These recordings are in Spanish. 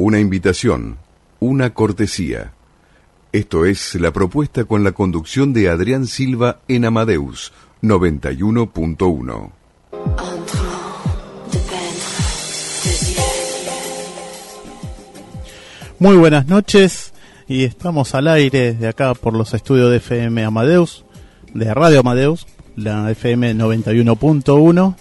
una invitación, una cortesía. Esto es la propuesta con la conducción de Adrián Silva en Amadeus 91.1. Muy buenas noches y estamos al aire de acá por los estudios de FM Amadeus, de Radio Amadeus, la FM 91.1.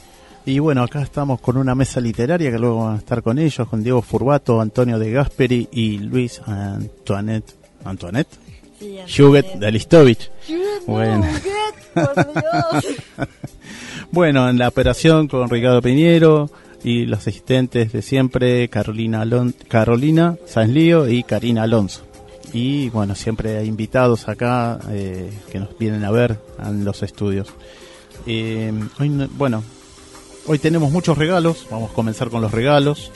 Y bueno, acá estamos con una mesa literaria que luego van a estar con ellos, con Diego Furbato, Antonio de Gasperi y Luis Antoinette. ¿Antoinette? Huguet de Listovich. Bueno. bueno, en la operación con Ricardo Piñero, y los asistentes de siempre, Carolina, Alon Carolina Sanlío y Karina Alonso. Y bueno, siempre hay invitados acá eh, que nos vienen a ver en los estudios. Eh, hoy, bueno, hoy tenemos muchos regalos, vamos a comenzar con los regalos.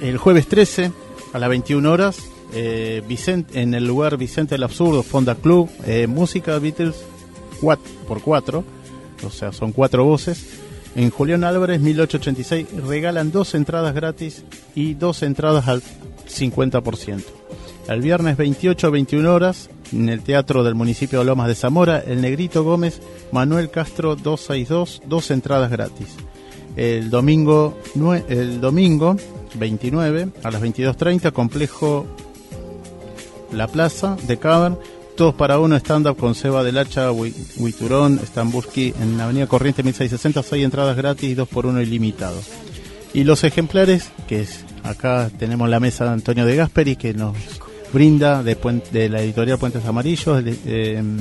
El jueves 13 a las 21 horas, eh, en el lugar Vicente el Absurdo, Fonda Club, música Beatles 4 por 4 o sea, son cuatro voces en Julián Álvarez 1886 regalan dos entradas gratis y dos entradas al 50%. El viernes 28 a 21 horas, en el Teatro del Municipio de Lomas de Zamora, el Negrito Gómez, Manuel Castro 262, dos entradas gratis. El domingo, el domingo 29 a las 22.30, Complejo La Plaza de Cavern, todos para uno, stand-up con Seba del Hacha, Huiturón, Stamburski, en la Avenida Corriente 1660, seis entradas gratis, dos por uno ilimitado. Y los ejemplares, que es, acá tenemos la mesa de Antonio de Gasperi, que nos brinda de, la editorial Puentes Amarillos. Em,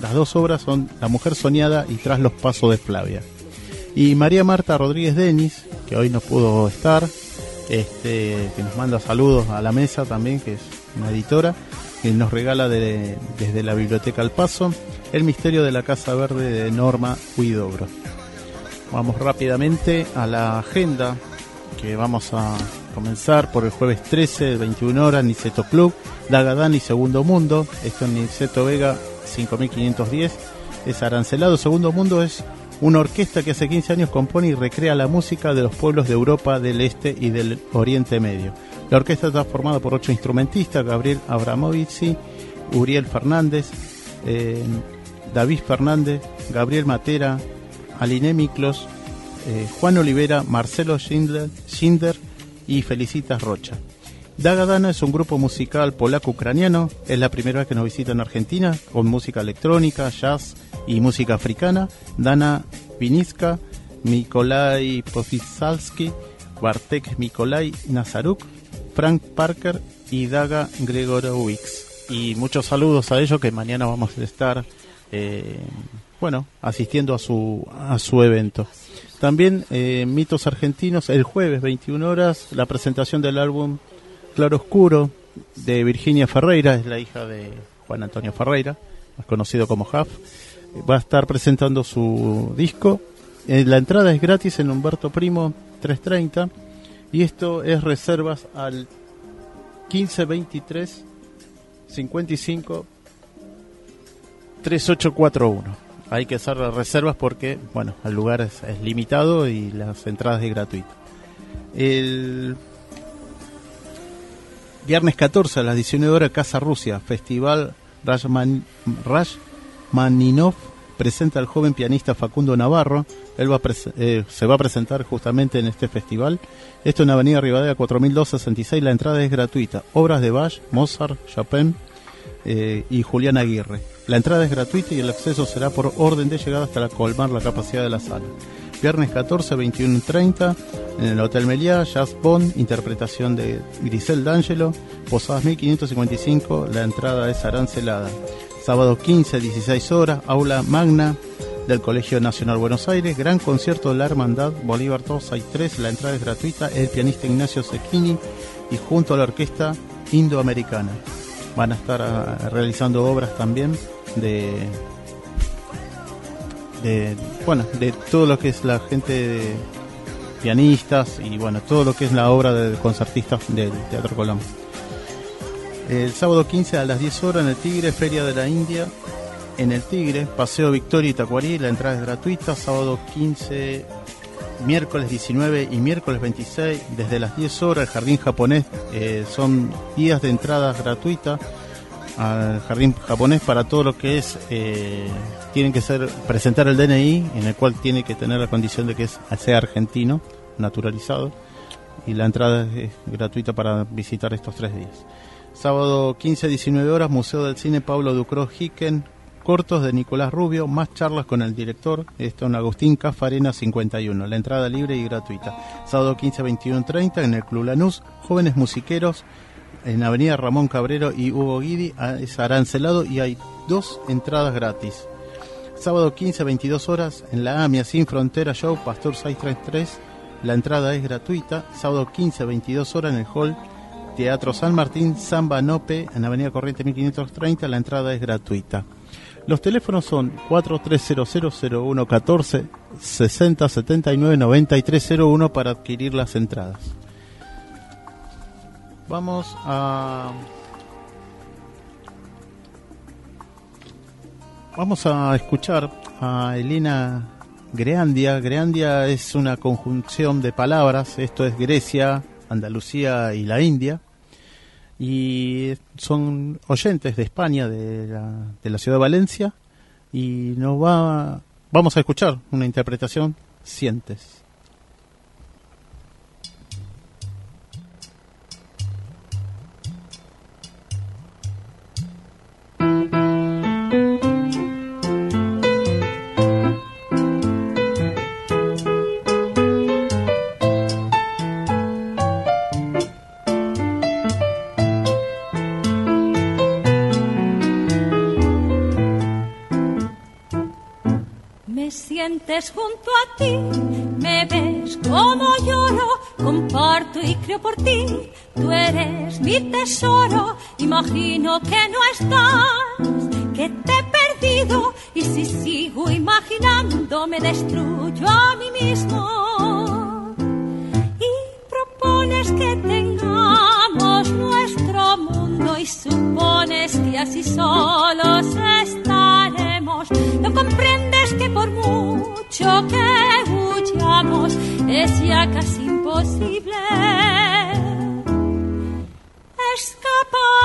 las dos obras son La Mujer Soñada y Tras los Pasos de Flavia. Y María Marta Rodríguez Denis, que hoy no pudo estar, este, que nos manda saludos a la mesa también, que es una editora que nos regala desde la Biblioteca al Paso El misterio de la Casa Verde de Norma Huidobro. Vamos rápidamente a la agenda que vamos a comenzar por el jueves 13, 21 horas, Niceto Club, Dagadán y Segundo Mundo. Esto en Niceto Vega 5510. Es arancelado. Segundo Mundo es una orquesta que hace 15 años compone y recrea la música de los pueblos de Europa del Este y del Oriente Medio. La orquesta está formada por ocho instrumentistas, Gabriel Abramovici, Uriel Fernández, eh, David Fernández, Gabriel Matera, Aline Miklos, eh, Juan Olivera, Marcelo Schindler, y Felicitas Rocha. Dagadana es un grupo musical polaco-ucraniano, es la primera vez que nos visita en Argentina, con música electrónica, jazz y música africana. Dana Viniska, Mikolai Pofisalski, Bartek Mikolai Nazaruk, Frank Parker y Daga Gregorowicz. Y muchos saludos a ellos que mañana vamos a estar, eh, bueno, asistiendo a su, a su evento. También eh, Mitos Argentinos, el jueves 21 horas, la presentación del álbum Claro Oscuro de Virginia Ferreira, es la hija de Juan Antonio Ferreira, más conocido como Huff. Va a estar presentando su disco. Eh, la entrada es gratis en Humberto Primo 330 y esto es reservas al 1523 55 3841. Hay que hacer reservas porque, bueno, el lugar es, limitado y las entradas es gratuito. El viernes 14 a las 19 horas, Casa Rusia, Festival Rashman, Rashmaninov presenta al joven pianista Facundo Navarro. Él va eh, se va a presentar justamente en este festival. Esto en Avenida Rivadavia 4266. La entrada es gratuita. Obras de Bach, Mozart, Chopin eh, y Julián Aguirre. La entrada es gratuita y el acceso será por orden de llegada hasta colmar la capacidad de la sala. Viernes 14, 21 30 en el Hotel Meliá, Jazz Bond, interpretación de Grisel D'Angelo, Posadas 1555, la entrada es arancelada sábado 15, 16 horas, aula magna del Colegio Nacional Buenos Aires, gran concierto de la Hermandad Bolívar 2 hay 3, la entrada es gratuita, el pianista Ignacio Cecchini y junto a la orquesta indoamericana. Van a estar ah, realizando obras también de, de bueno, de todo lo que es la gente de pianistas y bueno, todo lo que es la obra de concertistas del Teatro Colón. El sábado 15 a las 10 horas en el Tigre, Feria de la India, en el Tigre, Paseo Victoria y Tacuarí, la entrada es gratuita, sábado 15, miércoles 19 y miércoles 26, desde las 10 horas, el Jardín Japonés, eh, son días de entrada gratuita al Jardín Japonés para todo lo que es, eh, tienen que ser, presentar el DNI, en el cual tiene que tener la condición de que es, sea argentino, naturalizado, y la entrada es gratuita para visitar estos tres días. Sábado 15-19 horas, Museo del Cine Pablo Ducro Hicken, cortos de Nicolás Rubio, más charlas con el director, esto en Agustín Cafarena 51, la entrada libre y gratuita. Sábado 15 21 30 en el Club Lanús, jóvenes musiqueros en Avenida Ramón Cabrero y Hugo Guidi, ah, es arancelado y hay dos entradas gratis. Sábado 15 22 horas en la AMIA Sin Frontera Show, Pastor 633, la entrada es gratuita. Sábado 15 22 horas en el hall Teatro San Martín, Samba Nope, en Avenida Corriente 1530, la entrada es gratuita. Los teléfonos son 43000114 6079 9301 para adquirir las entradas. Vamos a Vamos a escuchar a Elena Greandia. Greandia es una conjunción de palabras, esto es Grecia, Andalucía y la India y son oyentes de España, de la, de la ciudad de Valencia, y nos va, vamos a escuchar una interpretación, Sientes. Junto a ti, me ves como lloro, comparto y creo por ti, tú eres mi tesoro, imagino que no estás, que te he perdido. Y si sigo imaginando me destruyo a mí mismo. Y propones que tengamos nuestro mundo y supones que así solos estaremos, no comprendes es ya casi imposible escaparnos.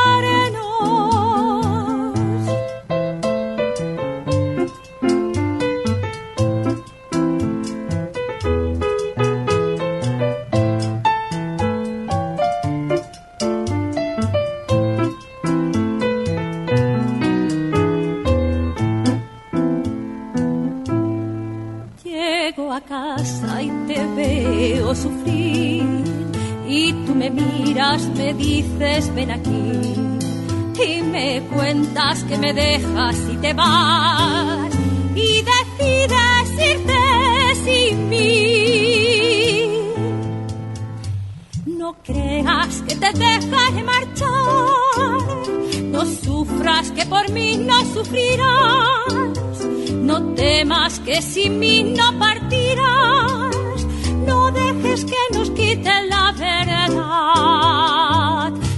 Me dices ven aquí y me cuentas que me dejas y te vas y decides irte sin mí. No creas que te dejaré marchar, no sufras que por mí no sufrirás, no temas que sin mí no partirás dejes que nos quiten la verdad.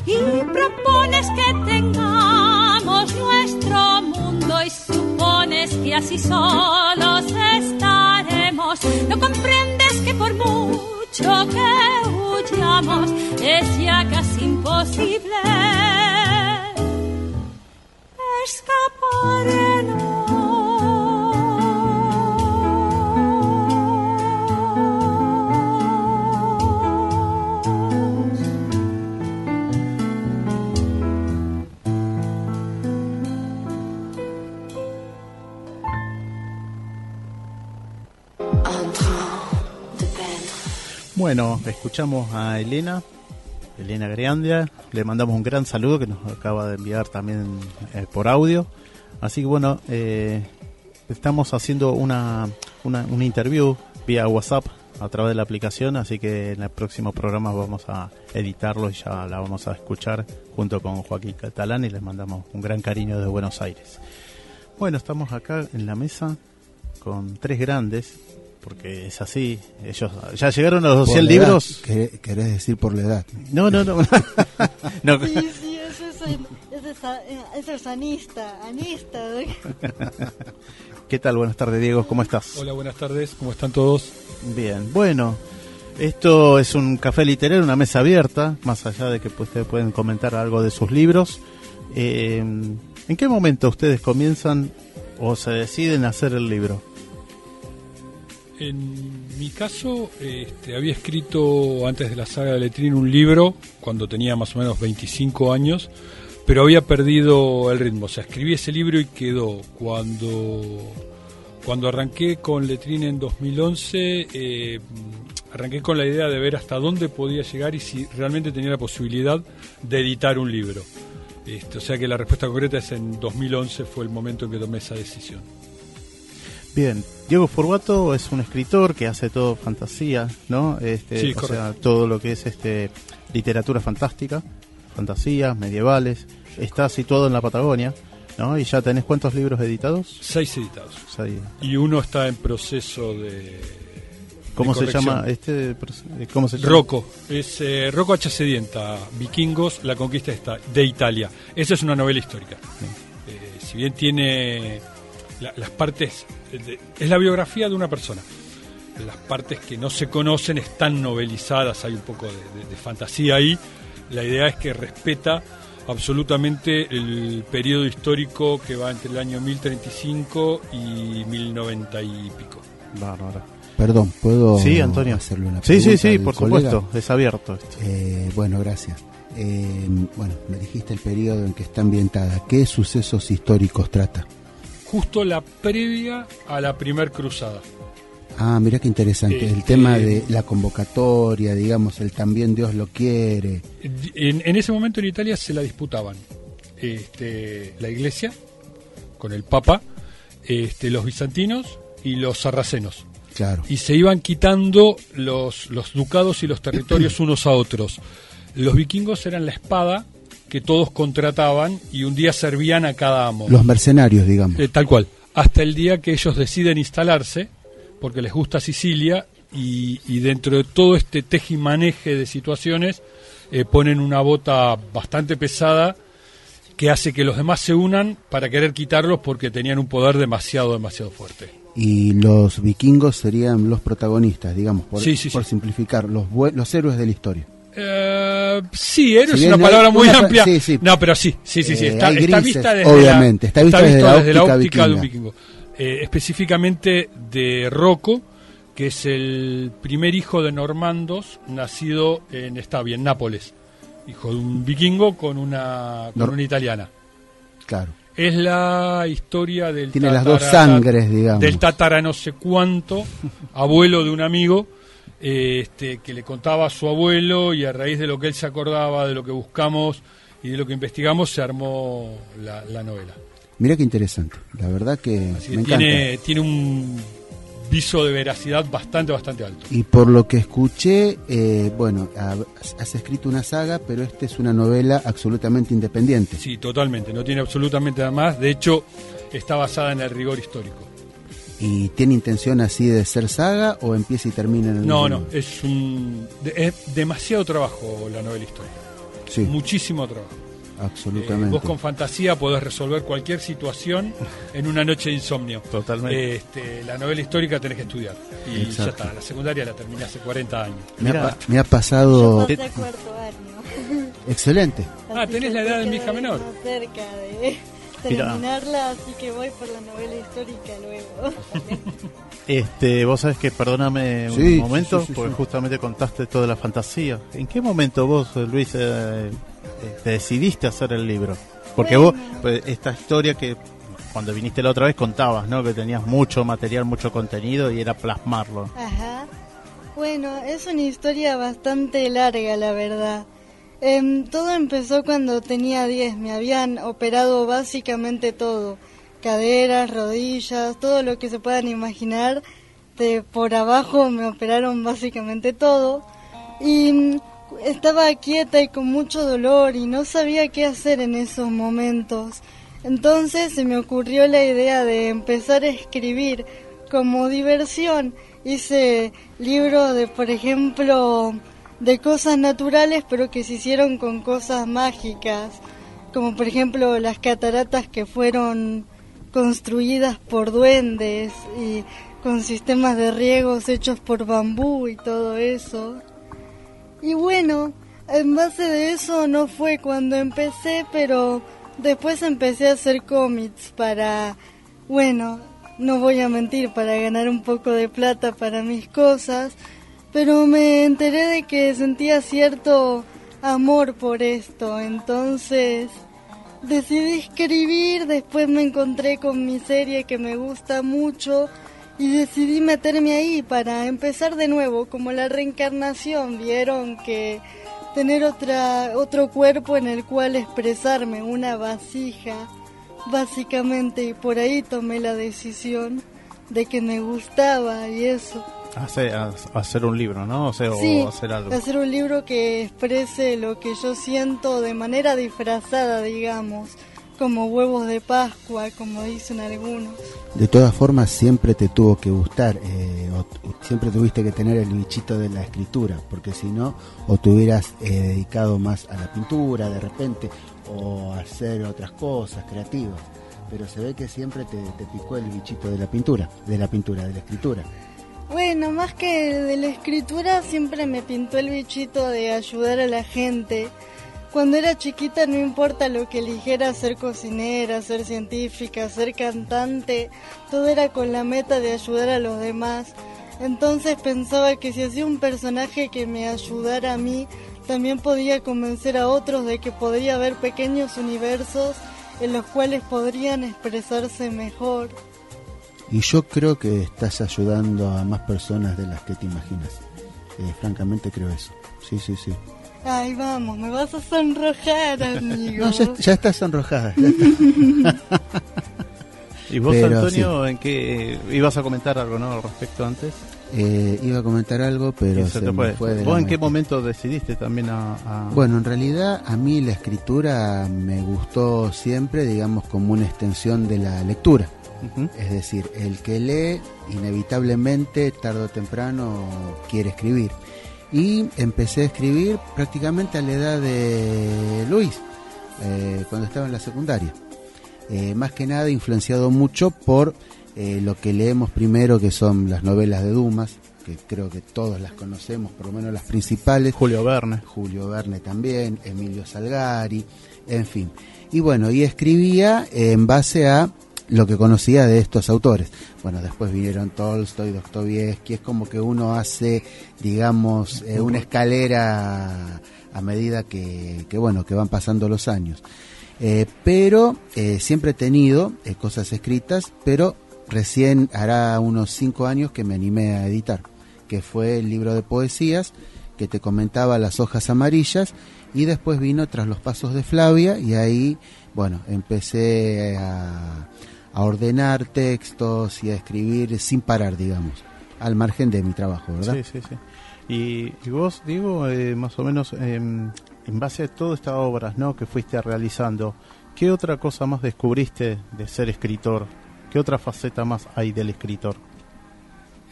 Y propones que tengamos nuestro mundo y supones que así solos estaremos. No comprendes que por mucho que huyamos es ya casi imposible escaparnos. Bueno, escuchamos a Elena, Elena Greandia, le mandamos un gran saludo que nos acaba de enviar también eh, por audio. Así que bueno, eh, estamos haciendo una, una, una interview vía WhatsApp a través de la aplicación, así que en el próximo programa vamos a editarlo y ya la vamos a escuchar junto con Joaquín Catalán y les mandamos un gran cariño desde Buenos Aires. Bueno, estamos acá en la mesa con tres grandes, porque es así, ellos ya llegaron a los 100 libros. ¿Querés decir por la edad? No, no, no. no. Sí, sí, eso es, eso es anista, anista. ¿Qué tal? Buenas tardes, Diego, ¿cómo estás? Hola, buenas tardes, ¿cómo están todos? Bien, bueno, esto es un café literario, una mesa abierta, más allá de que pues, ustedes pueden comentar algo de sus libros. Eh, ¿En qué momento ustedes comienzan o se deciden hacer el libro? En mi caso, este, había escrito antes de la saga de Letrín un libro cuando tenía más o menos 25 años pero había perdido el ritmo. O sea, escribí ese libro y quedó. Cuando, cuando arranqué con Letrín en 2011, eh, arranqué con la idea de ver hasta dónde podía llegar y si realmente tenía la posibilidad de editar un libro. Este, o sea que la respuesta concreta es en 2011 fue el momento en que tomé esa decisión. Bien, Diego Forbato es un escritor que hace todo fantasía, ¿no? Este, sí, o sea, todo lo que es este literatura fantástica fantasías, medievales. Está situado en la Patagonia, ¿no? ¿Y ya tenés cuántos libros editados? Seis editados. Y uno está en proceso de. ¿Cómo se llama este? ¿Cómo se llama? Rocco. Es eh, Rocco H. Sedienta, Vikingos, la conquista de Italia. Esa es una novela histórica. Eh, si bien tiene las partes. es la biografía de una persona. Las partes que no se conocen están novelizadas, hay un poco de fantasía ahí, la idea es que respeta absolutamente el periodo histórico que va entre el año 1035 y 1090 y pico. Bárbaro. Perdón, ¿puedo sí, Antonio. hacerle una pregunta? Sí, sí, sí, por supuesto, es abierto. Eh, bueno, gracias. Eh, bueno, me dijiste el periodo en que está ambientada. ¿Qué sucesos históricos trata? Justo la previa a la primer cruzada. Ah, mira qué interesante. el tema de la convocatoria, digamos, el también Dios lo quiere. En, ese momento en Italia se la disputaban este, la iglesia con el Papa, este, los bizantinos y los sarracenos. Claro. Y se iban quitando los, los ducados y los territorios unos a otros. Los vikingos eran la espada que todos contrataban y un día servían a cada amo. Los mercenarios, digamos. Eh, tal cual. Hasta el día que ellos deciden instalarse porque les gusta Sicilia y, dentro de todo este tejimaneje de situaciones eh, ponen una bota bastante pesada que hace que los demás se unan para querer quitarlos porque tenían un poder demasiado, demasiado fuerte. Y los vikingos serían los protagonistas, digamos, por, por simplificar, los, los héroes de la historia. Eh, sí, héroe es una palabra muy amplia. No, pero sí, sí, sí, sí. Está, vista desde obviamente, está vista desde, la, óptica, de un vikingo. Eh, específicamente de Rocco, que es el primer hijo de normandos nacido en Stabia, en Nápoles. Hijo de un vikingo con una, con una italiana. Claro. Es la historia del Tiene las dos sangres, digamos. Del tatara no sé cuánto, abuelo de un amigo, este, que le contaba a su abuelo y a raíz de lo que él se acordaba, de lo que buscamos y de lo que investigamos, se armó la novela. Mira qué interesante, la verdad que me tiene, tiene un viso de veracidad bastante, bastante alto. Y por lo que escuché, eh, bueno, has escrito una saga, pero esta es una novela absolutamente independiente. Sí, totalmente, no tiene absolutamente nada más, de hecho está basada en el rigor histórico. ¿Y tiene intención así de ser saga o empieza y termina en el No, no, es, un, es demasiado trabajo la novela histórica. Sí. Muchísimo trabajo. Absolutamente. vos con fantasía podés resolver cualquier situación en una noche de insomnio. Totalmente. Este, la novela histórica tenés que estudiar. Y ya está, la secundaria la terminé hace 40 años. Me, ha, pasado... Yo cuarto año. Excelente. ah, tenés la edad de mi hija menor. Cerca de terminarla, así que voy por la novela histórica luego. Este, vos sabés que, perdóname un momento, porque justamente contaste toda la fantasía. ¿En qué momento vos, Luis, eh, te decidiste hacer el libro? Porque vos, pues, esta historia que cuando viniste la otra vez contabas, ¿no? Que tenías mucho material, mucho contenido y era plasmarlo. Ajá. Bueno, es una historia bastante larga, la verdad. Em, todo empezó cuando tenía 10, me habían operado básicamente todo. caderas, rodillas, todo lo que se puedan imaginar. De por abajo me operaron básicamente todo. Y mm, estaba quieta y con mucho dolor y no sabía qué hacer en esos momentos. Entonces se me ocurrió la idea de empezar a escribir como diversión. Hice libros de, por ejemplo, de cosas naturales, pero que se hicieron con cosas mágicas, como por ejemplo las cataratas que fueron construidas por duendes y con sistemas de riegos hechos por bambú y todo eso. Y bueno, en base de eso no fue cuando empecé, pero después empecé a hacer cómics para, bueno, no voy a mentir, para ganar un poco de plata para mis cosas, pero me enteré de que sentía cierto amor por esto, entonces decidí escribir, después me encontré con mi serie que me gusta mucho y decidí meterme ahí para empezar de nuevo, como la reencarnación, vieron que tener otra otro cuerpo en el cual expresarme, una vasija, básicamente, y por ahí tomé la decisión de que me gustaba y eso. Hacer, hacer un libro, ¿no? O sea, Sí, o hacer algo. hacer un libro que exprese lo que yo siento de manera disfrazada, digamos, como huevos de Pascua, como dicen algunos. De todas formas, siempre te tuvo que gustar, eh, o siempre tuviste que tener el bichito de la escritura, porque si no, o te hubieras eh, dedicado más a la pintura de repente, o a hacer otras cosas creativas. Pero se ve que siempre te, te picó el bichito de la pintura, de la pintura, de la escritura. Bueno, más que de la escritura, siempre me pintó el bichito de ayudar a la gente. Cuando era chiquita no importa lo que eligiera ser cocinera, ser científica, ser cantante, todo era con la meta de ayudar a los demás. Entonces pensaba que si hacía un personaje que me ayudara a mí, también podía convencer a otros de que podría haber pequeños universos en los cuales podrían expresarse mejor. Y yo creo que estás ayudando a más personas de las que te imaginas. Eh, francamente creo eso. Sí, sí, sí. Ay, vamos, me vas a sonrojar, amigo. No, ya, ya estás sonrojada. ya está. ¿Y vos, Pero Antonio, en qué ibas a comentar algo, no, al respecto antes? Eh, iba a comentar algo, pero se, me fue. de ¿Vos en qué momento decidiste también a, a- Bueno, en realidad a mí la escritura me gustó siempre, digamos, como una extensión de la lectura. Es decir, el que lee inevitablemente, tarde o temprano, quiere escribir. Y empecé a escribir prácticamente a la edad de Luis, eh, cuando estaba en la secundaria. Eh, más que nada influenciado mucho por eh, lo que leemos primero, que son las novelas de Dumas, que creo que todos las conocemos, por lo menos las principales. Julio Verne. Julio Verne también, Emilio Salgari, en fin. Y bueno, y escribía en base a lo que conocía de estos autores. Bueno, después vinieron Tolstoy, Dostoyevsky, es como que uno hace, digamos, eh, una escalera a medida que, que, bueno, que van pasando los años. Eh, pero eh, siempre he tenido cosas escritas, pero recién hará unos cinco años que me animé a editar, que fue el libro de poesías que te comentaba Las hojas amarillas y después vino Tras los pasos de Flavia y ahí, bueno, empecé a, a ordenar textos y a escribir sin parar, digamos, al margen de mi trabajo, ¿verdad? Sí, sí, sí. Y, y vos, Diego, eh, más o menos em, en base a todas estas obras ¿no? que fuiste realizando, ¿qué otra cosa más descubriste de ser escritor? ¿Qué otra faceta más hay del escritor?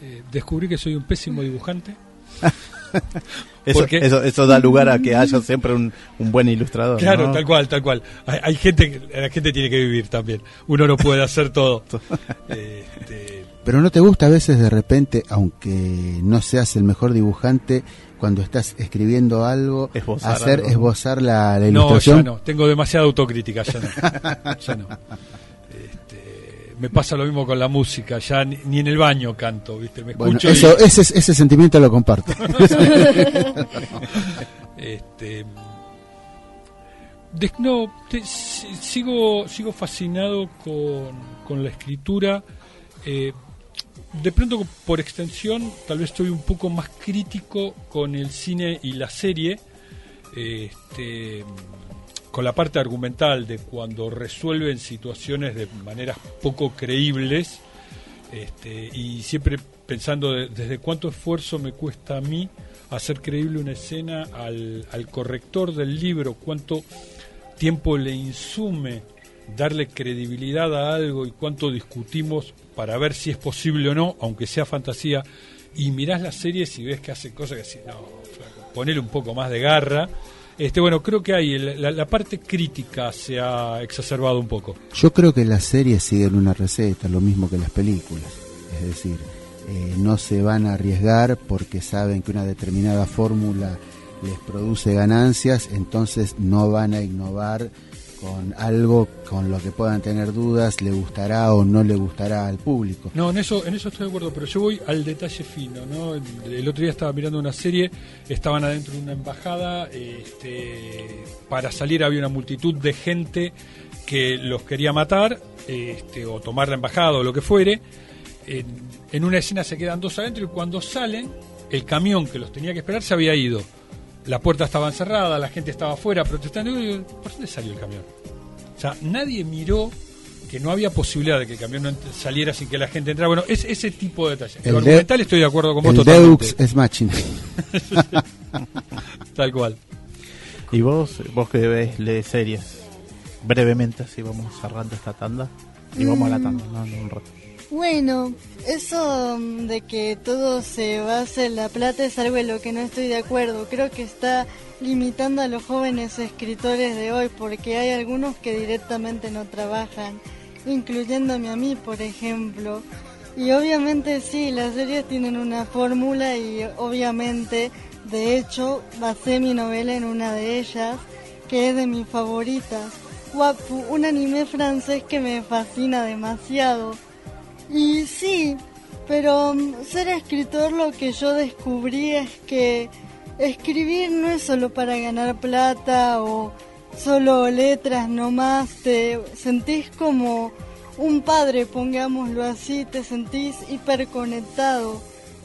Eh, descubrí que soy un pésimo dibujante. Eso, eso, eso da lugar a que haya siempre un, un buen ilustrador. Claro, ¿no? tal cual, tal cual. Hay, hay gente, que- la gente tiene que vivir también. Uno no puede hacer todo. Este, Pero no te gusta a veces de repente, aunque no seas el mejor dibujante, cuando estás escribiendo algo, Esbozar hacer algo. esbozar la, la no, ilustración. ya no. Tengo demasiada autocrítica, ya no. Ya no. Me pasa lo mismo con la música. Ya ni, ni en el baño canto, ¿viste? Me Bueno, escucho y- eso, ese, ese sentimiento lo comparto. Este, no, te- sigo, sigo fascinado con, con la escritura. eh, de pronto, por extensión, tal vez estoy un poco más crítico con el cine y la serie. Este, con la parte argumental de cuando resuelven situaciones de maneras poco creíbles este, y siempre pensando desde cuánto esfuerzo me cuesta a mí hacer creíble una escena al, al corrector del libro, cuánto tiempo le insume darle credibilidad a algo y cuánto discutimos para ver si es posible o no, aunque sea fantasía, y mirás las series y ves que hace cosas que así, no, un poco más de garra. Este, bueno, creo que hay la, parte crítica se ha exacerbado un poco. Yo creo que las series siguen una receta, lo mismo que las películas. Es decir, eh, no se van a arriesgar porque saben que una determinada fórmula les produce ganancias, entonces no van a innovar con algo con lo que puedan tener dudas, le gustará o no le gustará al público. No, en eso, en eso estoy de acuerdo, pero yo voy al detalle fino, ¿no? El, otro día estaba mirando una serie, estaban adentro de una embajada, este, para salir había una multitud de gente que los quería matar, este, o tomar la embajada o lo que fuere. En, en una escena se quedan dos adentro y cuando salen, el camión que los tenía que esperar se había ido la puerta estaba cerrada, la gente estaba afuera protestando. ¿Por dónde salió el camión? O sea, nadie miró que no había posibilidad de que el camión no saliera sin que la gente entrara. Bueno, es ese tipo de detalles. El argumental estoy de acuerdo con vos el Deux es matching. Tal cual. ¿Y vos, vos que ves, lees series? Brevemente, así vamos cerrando esta tanda. Y vamos a la tanda, ¿no? un rato. Bueno, eso mm, de que todo se base en la plata es algo en lo que no estoy de acuerdo. Creo que está limitando a los jóvenes escritores de hoy porque hay algunos que directamente no trabajan, incluyéndome a mí, por ejemplo. Y obviamente sí, las series tienen una fórmula y obviamente, de hecho, basé mi novela en una de ellas, que es de mis favoritas. Wapu, un anime francés que me fascina demasiado y sí, pero mm, ser escritor lo que yo descubrí es que escribir no es solo para ganar plata o solo letras nomás, te sentís como un padre, pongámoslo así, te sentís hiperconectado.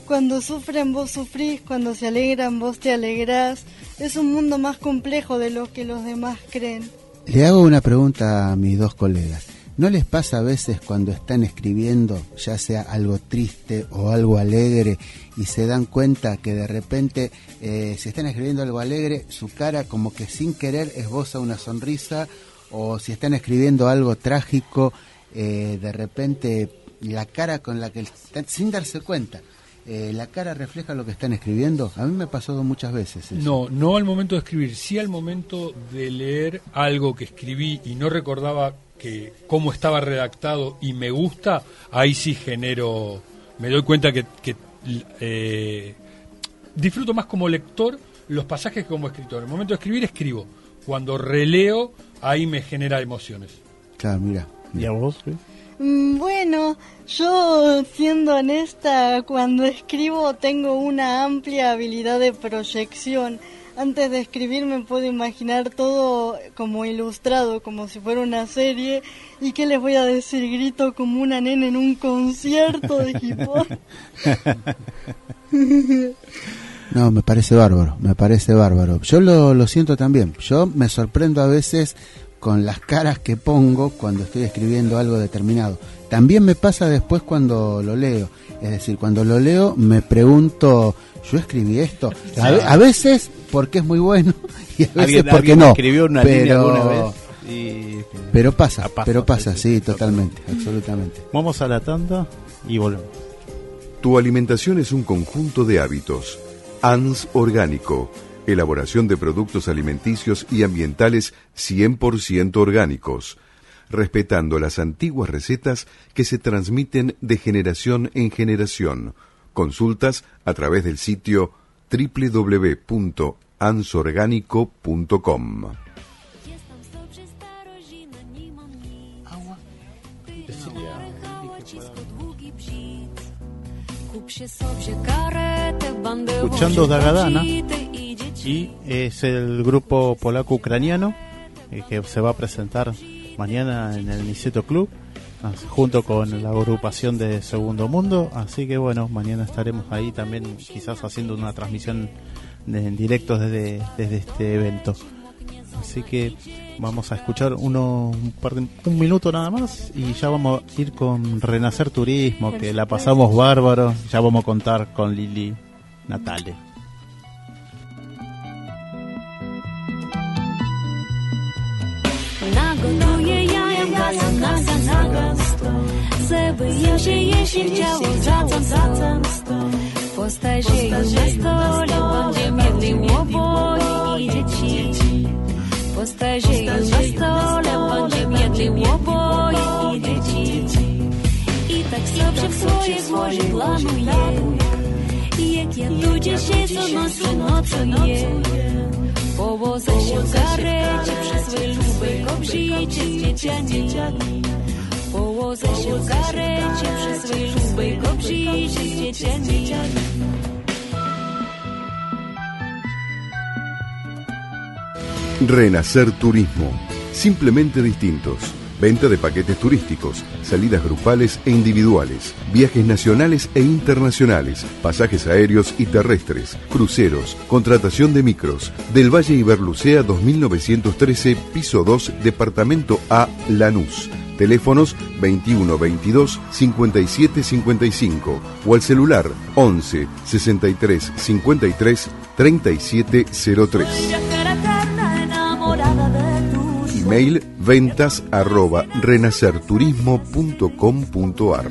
Cuando sufren vos sufrís, cuando se alegran vos te alegrás. Es un mundo más complejo de lo que los demás creen. Le hago una pregunta a mis dos colegas. ¿No les pasa a veces cuando están escribiendo, ya sea algo triste o algo alegre, y se dan cuenta que de repente, eh, si están escribiendo algo alegre, su cara como que sin querer esboza una sonrisa, o si están escribiendo algo trágico, eh, de repente la cara con la que sin darse cuenta, eh, la cara refleja lo que están escribiendo. A mí me ha pasado muchas veces. No, no al momento de escribir, sí al momento de leer algo que escribí y no recordaba que cómo estaba redactado y me gusta, ahí sí genero, me doy cuenta que, eh, disfruto más como lector los pasajes que como escritor. En el momento de escribir, escribo. Cuando releo, ahí me genera emociones. Claro, mira. ¿Y a vos? Mm, bueno, yo siendo honesta, cuando escribo tengo una amplia habilidad de proyección antes de escribir me puedo imaginar todo como ilustrado, como si fuera una serie. ¿Y qué les voy a decir? Grito como una nena en un concierto de hip hop. No, me parece bárbaro, me parece bárbaro. Yo lo, lo siento también. Yo me sorprendo a veces con las caras que pongo cuando estoy escribiendo algo determinado. También me pasa después cuando lo leo. Es decir, cuando lo leo me pregunto, yo escribí esto. A, veces porque es muy bueno y a veces porque no. Escribió una pero, alguna vez pero pasa, pero pasa, sí, totalmente, absolutamente. Vamos a la tanda y volvemos. Tu alimentación es un conjunto de hábitos. ANS Orgánico. Elaboración de productos alimenticios y ambientales 100% orgánicos, respetando las antiguas recetas que se transmiten de generación en generación. Consultas a través del sitio www.ansorgánico.com. Escuchando Dagadana y es el grupo polaco-ucraniano eh, que se va a presentar mañana en el Niceto Club junto con la agrupación de Segundo Mundo. Así que bueno, mañana estaremos ahí también quizás haciendo una transmisión en directo desde, desde este evento. Así que Vamos a escuchar uno, un, par de- un minuto nada más y ya vamos a ir con Renacer Turismo, que la pasamos bárbaro. Ya vamos a contar con Lili Natale. Zęby im się jeśli chciało, zacam, zacam. Postaj się już na stole, będzie między łoboi i dzieci. Postaj się już na stole, będzie między łoboi i dzieci I tak sobie tak w swoje złoży planuję. I jak ja tu dzisiaj co nocą, nocą je Powozę się w karecie, przez swoje luby, kobrzycie z dzieciami. Renacer Turismo. Simplemente distintos. Venta de paquetes turísticos, salidas grupales e individuales, viajes nacionales e internacionales, pasajes aéreos y terrestres, cruceros, contratación de micros. Del Valle Iberlucea 2913, piso 2, departamento A, Lanús. Teléfonos 21 22 57 55 o al celular 11 63 53 37 03. Viajera eterna enamorada de tus Email ventas arroba renacerturismo.com.ar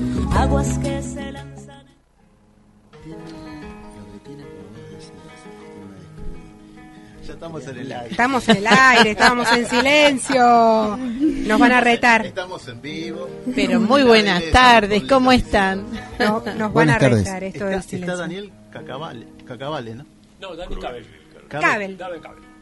estamos en el aire. Estamos en el aire, estábamos en silencio. Nos van a retar. Estamos en vivo. Pero muy buenas tardes, ¿cómo están? No- nos van a tardes. retar esto Está, del está silencio. Daniel Cacavale, Cacavale, ¿no? No, Dani Cabel. Cabel.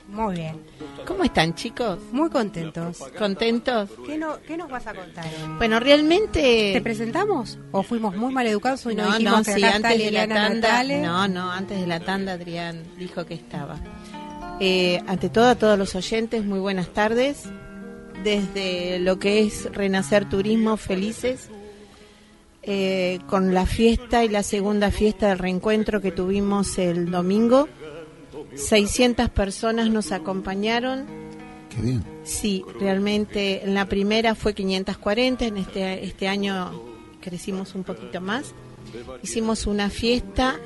Muy bien. ¿Cómo están, chicos? Muy contentos. ¿Contentos? ¿Qué, no, ¿Qué nos vas a contar? Bueno, realmente... ¿Te presentamos? ¿O fuimos muy mal educados y no, No, dijimos no, que sí, está antes de la tanda. Natale? No, no, antes de la tanda Adrián dijo que estaba. Eh, ante todo, a todos los oyentes, muy buenas tardes. Desde lo que es Renacer Turismo, felices. eh, con la fiesta y la segunda fiesta del reencuentro que tuvimos el domingo. 600 personas nos acompañaron. Qué bien. Sí, realmente en la primera fue 540, en este, este año crecimos un poquito más. Hicimos una fiesta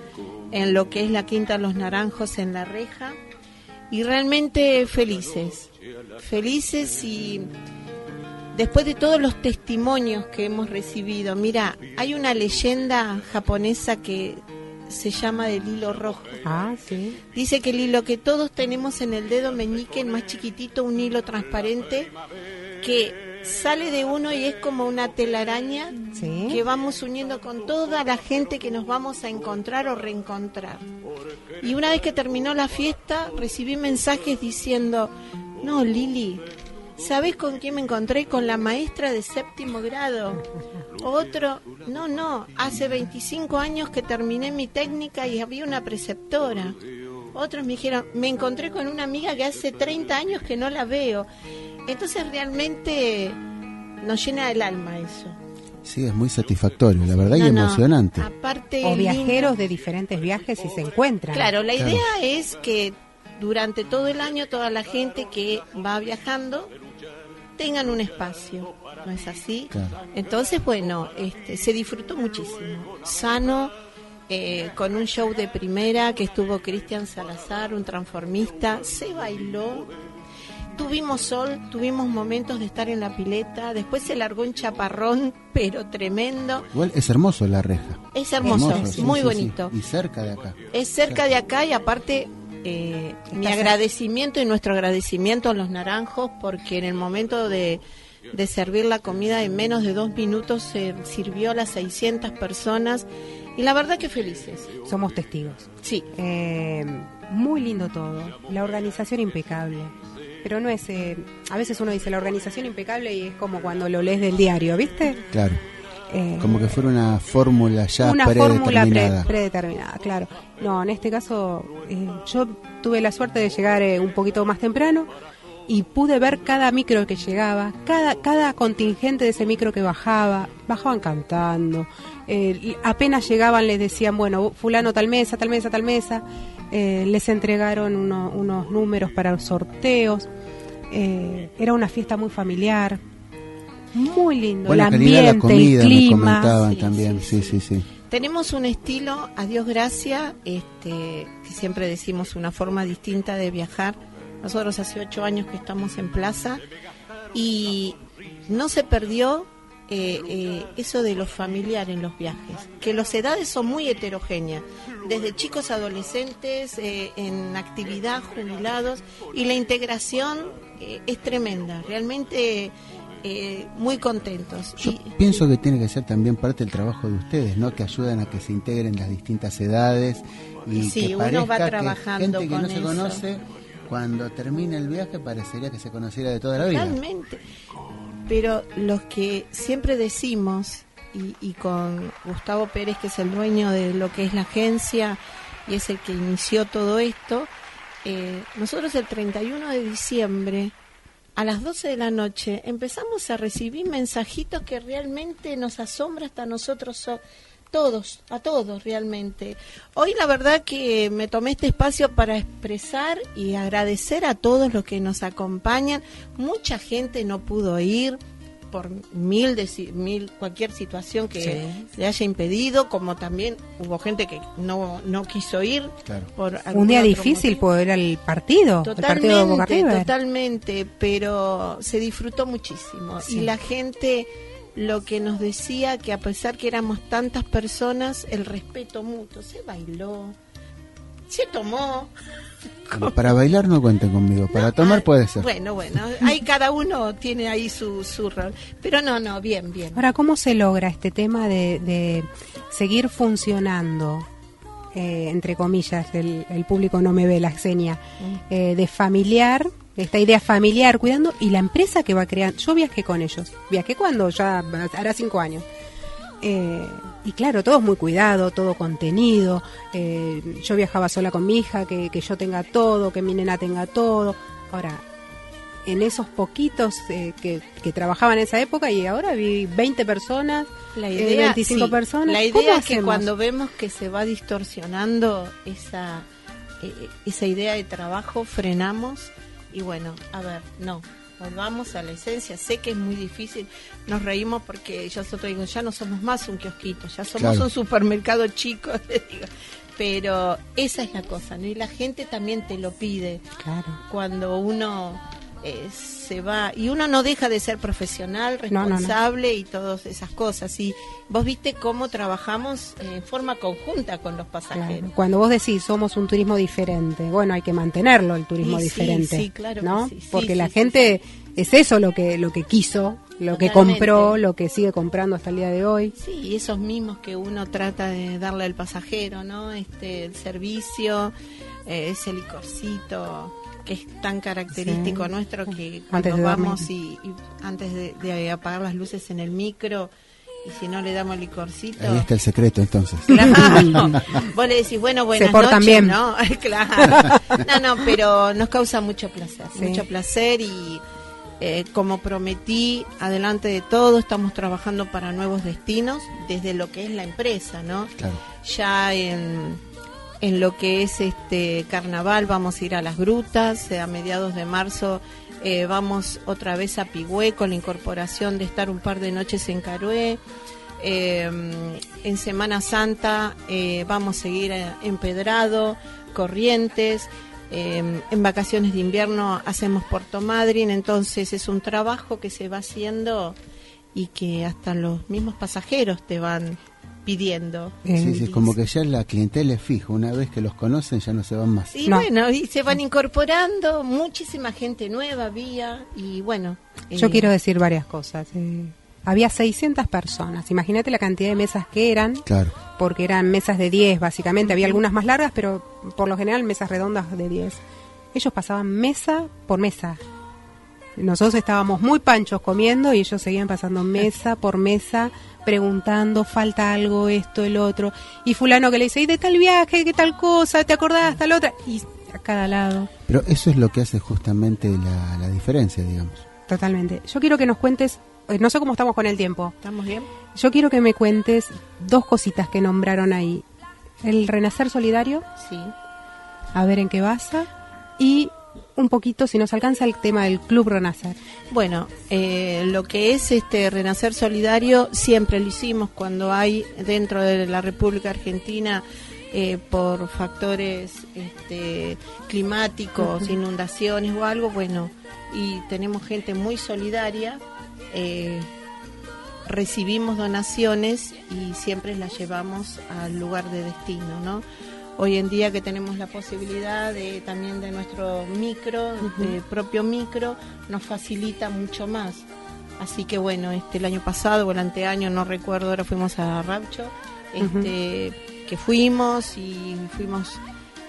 en lo que es la Quinta de los Naranjos en La Reja y realmente felices, felices y después de todos los testimonios que hemos recibido, mira, hay una leyenda japonesa que se llama del hilo rojo. Ah, sí. Dice que el hilo que todos tenemos en el dedo meñique, el más chiquitito, un hilo transparente que sale de uno y es como una telaraña Sí. que vamos uniendo con toda la gente que nos vamos a encontrar o reencontrar. Y una vez que terminó la fiesta, recibí mensajes diciendo, no, Lili, ¿sabes con quién me encontré? Con la maestra de séptimo grado. Otro, no, no, hace 25 años que terminé mi técnica y había una preceptora. Otros me dijeron, me encontré con una amiga que hace 30 años que no la veo. Entonces realmente nos llena el alma eso. Sí, es muy satisfactorio, la verdad, y no, emocionante. Aparte, O lindo. viajeros de diferentes viajes y se encuentran. Claro, la Claro. idea es que durante todo el año toda la gente que va viajando tengan un espacio, ¿no es así? Claro. Entonces, bueno, este, se disfrutó muchísimo, sano, eh, con un show de primera que estuvo Cristian Salazar, un transformista, se bailó, tuvimos sol, tuvimos momentos de estar en la pileta, después se largó un chaparrón, pero tremendo, Igual es hermoso la reja. es hermoso, sí, muy sí, bonito. sí. Y cerca de acá. Es cerca de acá y aparte eh, mi agradecimiento y nuestro agradecimiento a los naranjos porque en el momento de, de servir la comida en menos de dos minutos se sirvió a las 600 personas y la verdad que felices. Somos testigos. Sí, Eh, muy lindo todo. La organización impecable. Pero no es. eh, a veces uno dice la organización impecable y es como cuando lo lees del diario, ¿viste? Claro. Eh, Como que fuera una fórmula ya una fórmula pre- predeterminada. predeterminada, claro. No, en este caso eh, yo tuve la suerte de llegar eh, un poquito más temprano y pude ver cada micro que llegaba, cada, cada contingente de ese micro que bajaba, bajaban cantando, eh, apenas llegaban les decían, bueno, fulano tal mesa, tal mesa, tal mesa, les entregaron uno- unos números para los sorteos. Eh, era una fiesta muy familiar, muy lindo. El la ambiente, comida, el me clima. comentaban sí, también. Sí, sí, sí. Tenemos un estilo, a Dios gracia, este, que siempre decimos una forma distinta de viajar. Nosotros hace ocho años que estamos en plaza y no se perdió eh, eh, eso de los familiares en los viajes, que las edades son muy heterogéneas, desde chicos adolescentes, eh, en actividad, jubilados, y la integración eh, es tremenda, realmente eh, muy contentos. Yo Y- pienso que tiene que ser también parte del trabajo de ustedes, ¿no? Que ayudan a que se integren las distintas edades y Sí, que uno va parezca que trabajando gente que con no se eso. conoce, cuando termina el viaje parecería que se conociera de toda la vida. Totalmente. Pero los que siempre decimos, y, y con Gustavo Pérez, que es el dueño de lo que es la agencia y es el que inició todo esto, eh, nosotros el 31 de diciembre, a las 12 de la noche, empezamos a recibir mensajitos que realmente nos asombra hasta nosotros so- todos, a todos realmente. Hoy la verdad que me tomé este espacio para expresar y agradecer a todos los que nos acompañan. Mucha gente no pudo ir por mil, de mil cualquier situación que Sí. le haya impedido, como también hubo gente que no, no quiso ir. Claro. Por Un día difícil, motivo. pues era el partido, el partido de Boca Totalmente, River. totalmente, pero se disfrutó muchísimo. Sí. Y la gente lo que nos decía que a pesar que éramos tantas personas, el respeto mutuo, se bailó, se tomó. Para bailar no cuenten conmigo, para No, tomar ah, puede ser. Bueno, bueno, ahí cada uno tiene ahí su, su rol. Pero no, no, bien, bien. Ahora, ¿cómo se logra este tema de, de seguir funcionando, eh, entre comillas, el, el público no me ve la seña, eh, de familiar, esta idea familiar, cuidando, y la empresa que va creando? Yo viajé con ellos, viajé cuando ya hará cinco años. Eh, y claro, todo es muy cuidado, todo contenido. eh, yo viajaba sola con mi hija, que, que yo tenga todo, que mi nena tenga todo. Ahora, en esos poquitos eh, que, que trabajaban en esa época y ahora vi 20 personas, La eh, idea, 25 sí, personas. La ¿Cómo idea es que cuando vemos que se va distorsionando esa, eh, esa idea de trabajo, frenamos y bueno, a ver, no, volvamos a la esencia. Sé que es muy difícil, nos reímos porque yo nosotros digo, ya no somos más un kiosquito, ya somos Claro. un supermercado chico, pero esa es la cosa, ¿no? Y la gente también te lo pide Claro. cuando uno eh, se va y uno no deja de ser profesional, No, no, no. responsable y todas esas cosas. Y vos viste cómo trabajamos en forma conjunta con los pasajeros. Claro. Cuando vos decís somos un turismo diferente, bueno, hay que mantenerlo el turismo Sí, sí, diferente, sí, claro ¿no? Porque la gente es eso lo que lo que quiso, lo que compró, lo que sigue comprando hasta el día de hoy. Sí, y esos mismos que uno trata de darle al pasajero, ¿no? Este, el servicio, eh, ese licorcito que es tan característico Sí. nuestro que Antes cuando vamos y, y antes de, de apagar las luces en el micro y si no le damos licorcito Ahí está el secreto entonces. Claro. Vos le decís, bueno, buenas portan noches, bien. ¿no? claro. No, no, pero nos causa mucho placer, Sí. mucho placer y eh, como prometí, adelante de todo, estamos trabajando para nuevos destinos desde lo que es la empresa, ¿no? Claro. Ya en, en lo que es este carnaval vamos a ir a las grutas, eh, a mediados de marzo eh, vamos otra vez a Pigüé con la incorporación de estar un par de noches en Carué. Eh, en Semana Santa eh, vamos a seguir eh, empedrado, Corrientes. Eh, en vacaciones de invierno hacemos Puerto Madryn, entonces es un trabajo que se va haciendo y que hasta los mismos pasajeros te van pidiendo. Sí, sí, es como que ya la clientela es fija. Una vez que los conocen ya no se van más. Y No. bueno, y se van incorporando, muchísima gente nueva había, y bueno. Yo eh, quiero decir varias cosas. eh. había 600 personas. Imagínate la cantidad de mesas que eran, Claro. porque eran mesas de 10 básicamente. Había algunas más largas, pero por lo general mesas redondas de 10. Ellos pasaban mesa por mesa. Nosotros estábamos muy panchos comiendo y ellos seguían pasando mesa por mesa, preguntando, falta algo, esto, el otro. Y fulano que le dice, ¿y de tal viaje, qué tal cosa? ¿Te acordás? Tal otra. Y a cada lado. Pero eso es lo que hace justamente la, la diferencia, digamos. Totalmente. Yo quiero que nos cuentes, eh, no sé cómo estamos con el tiempo. ¿Estamos bien? Yo quiero que me cuentes dos cositas que nombraron ahí. El Renacer Solidario, Sí. a ver en qué basa, y un poquito, si nos alcanza el tema del Club Renacer. Bueno, eh, lo que es este Renacer Solidario siempre lo hicimos cuando hay dentro de la República Argentina eh, por factores este, climáticos, inundaciones o algo, bueno, y tenemos gente muy solidaria, eh, recibimos donaciones y siempre las llevamos al lugar de destino, ¿no? Hoy en día que tenemos la posibilidad de también de nuestro micro, de propio micro, nos facilita mucho más. Así que bueno, este el año pasado o el anteaño, no recuerdo, ahora fuimos a Rapcho, este, que fuimos y fuimos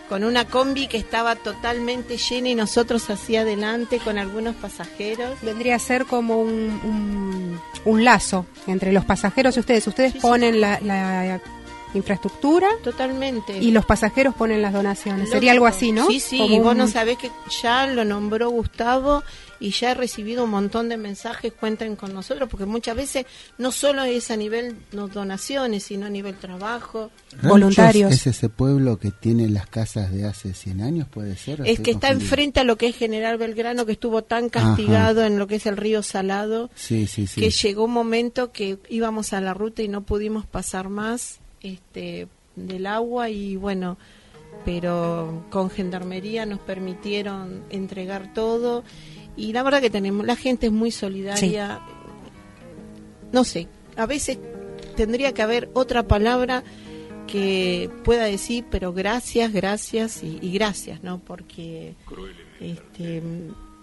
con una combi que estaba totalmente llena y nosotros hacia adelante con algunos pasajeros. Vendría a ser como un, un, un lazo entre los pasajeros y ustedes. Ustedes Sí, sí. ponen la, la infraestructura Totalmente. y los pasajeros ponen las donaciones. Sería algo así, ¿no? Sí, sí, Como y vos un- no sabés que ya lo nombró Gustavo y ya he recibido un montón de mensajes, cuenten con nosotros, porque muchas veces no solo es a nivel no, donaciones, sino a nivel trabajo. Voluntarios. ¿Es ese pueblo que tiene las casas de hace 100 años, puede ser? ¿O Es que está confundido? enfrente a lo que es General Belgrano, que estuvo tan castigado en lo que es el río Salado, Sí, sí, sí. que llegó un momento que íbamos a la ruta y no pudimos pasar más este del agua y bueno, pero con gendarmería nos permitieron entregar todo y la verdad que tenemos la gente es muy solidaria. No sé, a veces tendría que haber otra palabra que pueda decir, pero gracias, gracias y, y gracias, ¿no? Porque este,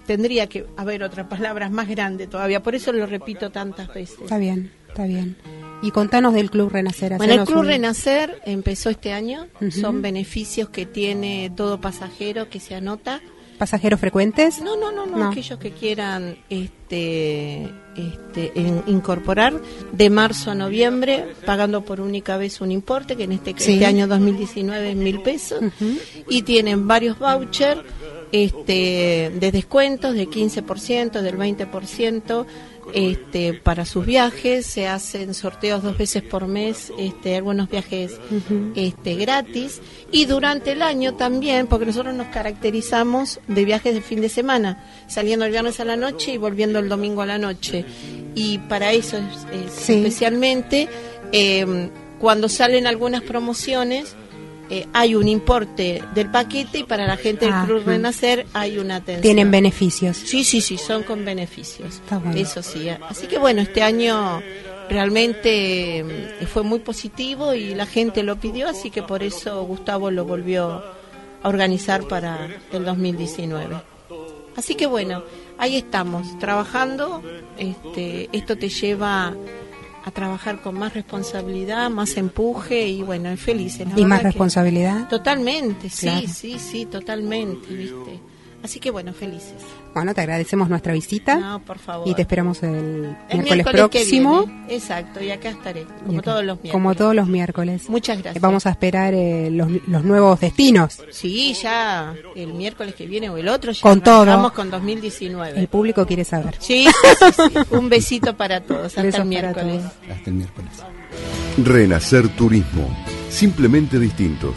tendría que haber otra palabra más grande todavía. Por eso lo repito tantas veces. Está bien, está bien. Y contanos del Club Renacer. Bueno, el Club un- Renacer empezó este año. Son beneficios que tiene todo pasajero que se anota. ¿Pasajeros frecuentes? No, no, no, no, No. aquellos que quieran este, este, en- incorporar de marzo a noviembre, pagando por única vez un importe, que en este, Sí. este año 2019 es mil pesos, y tienen varios vouchers este, de descuentos del 15%, del 20%. Este, para sus viajes se hacen sorteos dos veces por mes, este, algunos viajes este, gratis y durante el año también, porque nosotros nos caracterizamos de viajes de fin de semana, saliendo el viernes a la noche y volviendo el domingo a la noche. Y para eso es- es Sí. especialmente, eh, cuando salen algunas promociones, eh, hay un importe del paquete y para la gente del Ajá. Club Renacer hay una atención. Tienen beneficios. Sí, sí, sí, son con beneficios. Está bueno. Eso sí. Así que bueno, este año realmente mm, fue muy positivo y la gente lo pidió, así que por eso Gustavo lo volvió a organizar para el 2019. Así que bueno, ahí estamos, trabajando. Este, esto te lleva a trabajar con más responsabilidad, más empuje y bueno, felices. la Y más responsabilidad. Totalmente, sí, Claro. sí, sí, totalmente, ¿viste? Así que bueno, felices. Bueno, te agradecemos nuestra visita No, por favor. y te esperamos el, El miércoles, próximo. viene. Exacto, y acá estaré, como acá, todos los miércoles. Como todos los miércoles. Muchas gracias. Vamos a esperar eh, los, los nuevos destinos. Sí, ya el miércoles que viene o el otro ya Con todo. Vamos con 2019. El público quiere saber. Sí, sí, sí, sí. un besito para todos. Hasta Besos el miércoles. Hasta el miércoles. Renacer Turismo. Simplemente distintos.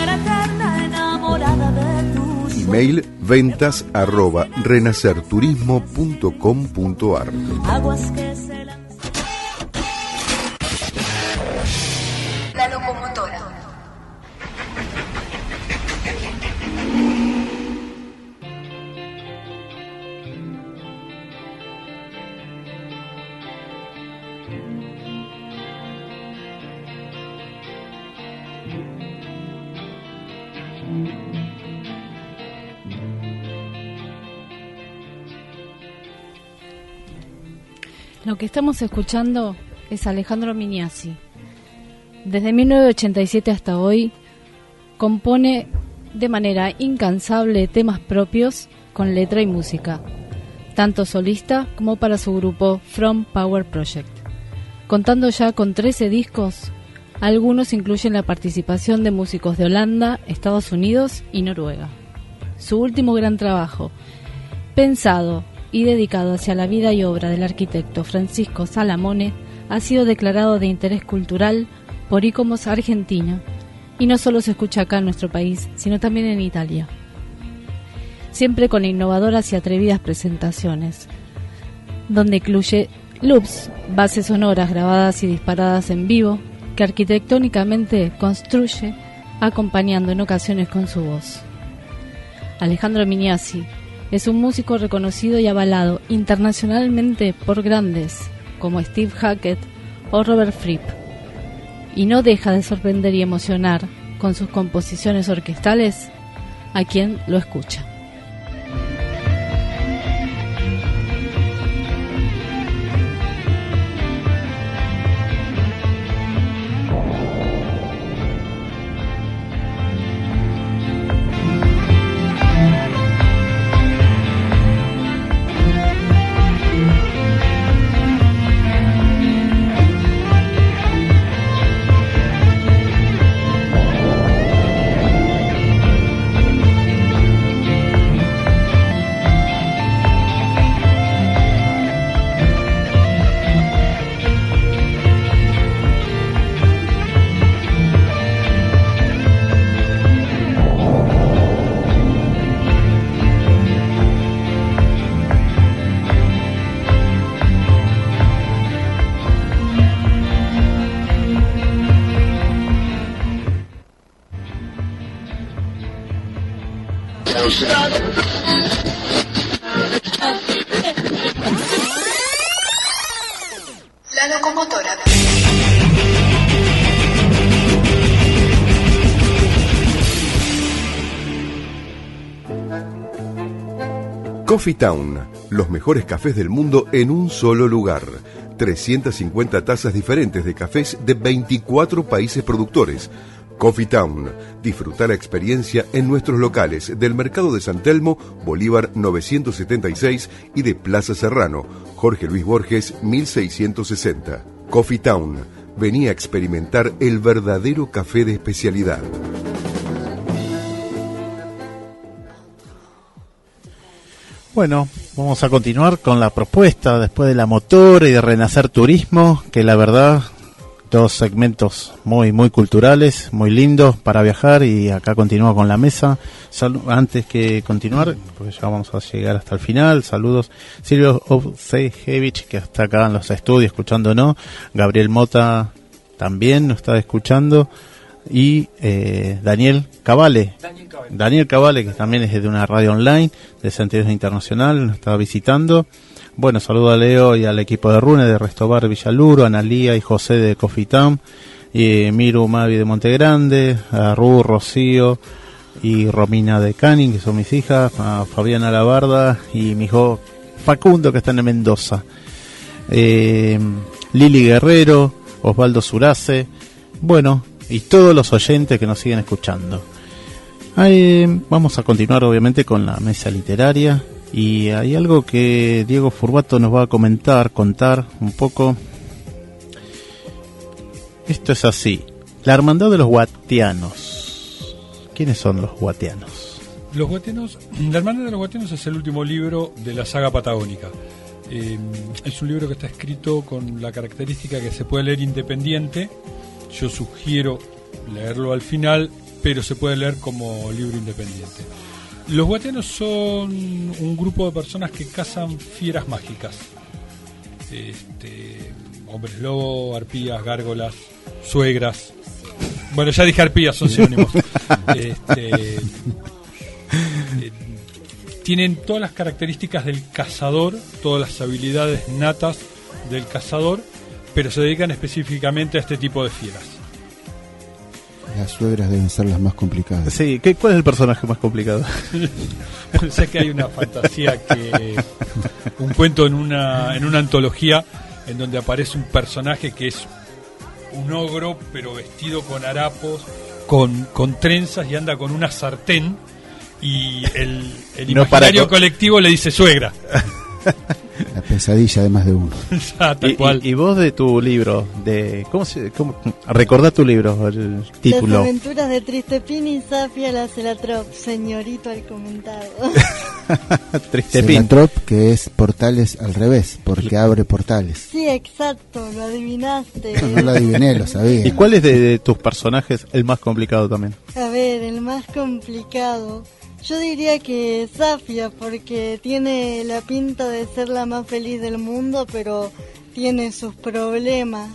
Email ventas arroba renacerturismo.com.ar que estamos escuchando es Alejandro Miniasi. Desde 1987 hasta hoy compone de manera incansable temas propios con letra y música. tanto solista como para su grupo From Power Project. Contando ya con 13 discos, algunos incluyen la participación de músicos de Holanda, Estados Unidos y Noruega. Su último gran trabajo, pensado y dedicado hacia la vida y obra del arquitecto Francisco Salamone, ha sido declarado de interés cultural por ICOMOS Argentina y no solo se escucha acá en nuestro país, sino también en Italia. Siempre con innovadoras y atrevidas presentaciones, donde incluye loops, bases sonoras grabadas y disparadas en vivo, que arquitectónicamente construye, acompañando en ocasiones con su voz. Alejandro Miniasi es un músico reconocido y avalado internacionalmente por grandes como Steve Hackett o Robert Fripp, y no deja de sorprender y emocionar con sus composiciones orquestales a quien lo escucha. La locomotora. Coffee Town, los mejores cafés del mundo en un solo lugar. 350 tazas diferentes de cafés de 24 países productores. Coffee Town. Disfruta la experiencia en nuestros locales del Mercado de San Telmo, Bolívar 976 y de Plaza Serrano, Jorge Luis Borges 1660. Coffee Town. Venía a experimentar el verdadero café de especialidad. Bueno, vamos a continuar con la propuesta después de la motora y de Renacer Turismo, que la verdad, dos segmentos muy, muy culturales, muy lindos para viajar y acá continúa con la mesa. Sal- antes que continuar, porque ya vamos a llegar hasta el final, saludos Silvio Obsejevich, que está acá en los estudios escuchándonos, Gabriel Mota también nos está escuchando y eh, Daniel Cavale. Daniel Cavale, que también es de una radio online de Sentidos Internacional, nos está visitando. Bueno, saludo a Leo y al equipo de Rune de Restobar Villaluro, a Analía y José de Coffee Town, y Miru Mavi de Montegrande, a Ru, Rocío y Romina de Canning, que son mis hijas, a Fabiana Labarda y mi hijo Facundo, que está en Mendoza. Eh, Lili Guerrero, Osvaldo Surace, bueno, y todos los oyentes que nos siguen escuchando. Ahí, vamos a continuar obviamente con la mesa literaria y hay algo que Diego Furbato nos va a comentar, contar un poco. Esto es así. La hermandad de los guatianos. ¿Quiénes son los guatianos? Los Guatianos, La Hermandad de los Guatianos es el último libro de la saga patagónica. Eh, es un libro que está escrito con la característica que se puede leer independiente. Yo sugiero leerlo al final, pero se puede leer como libro independiente. Los guatianos son un grupo de personas que cazan fieras mágicas. Este, hombres lobo, arpías, gárgolas, suegras. Bueno, ya dije arpías, son sinónimos. Este, eh, tienen todas las características del cazador, todas las habilidades natas del cazador, pero se dedican específicamente a este tipo de fieras. Las suegras deben ser las más complicadas. Sí, ¿qué, ¿cuál es el personaje más complicado? sé que hay una fantasía que un cuento en una en una antología en donde aparece un personaje que es un ogro pero vestido con harapos con, con trenzas y anda con una sartén y el, el No para imaginario colectivo le dice suegra La pesadilla de más de uno. Ah, tal Y, cual. y- y vos de tu libro, de ¿cómo se cómo, recordá tu libro, el Las título? aventuras de Tristepín y Zafia la Celatrop, señorito al comentado. Tristepín. Celatrop, que es portales al revés, porque abre portales. sí, exacto, lo adivinaste. No, no lo adiviné, lo sabía. ¿Y cuál es de, de tus personajes el más complicado también? A ver, el más complicado. Yo diría que Zafia, porque tiene la pinta de ser la más feliz del mundo, pero tiene sus problemas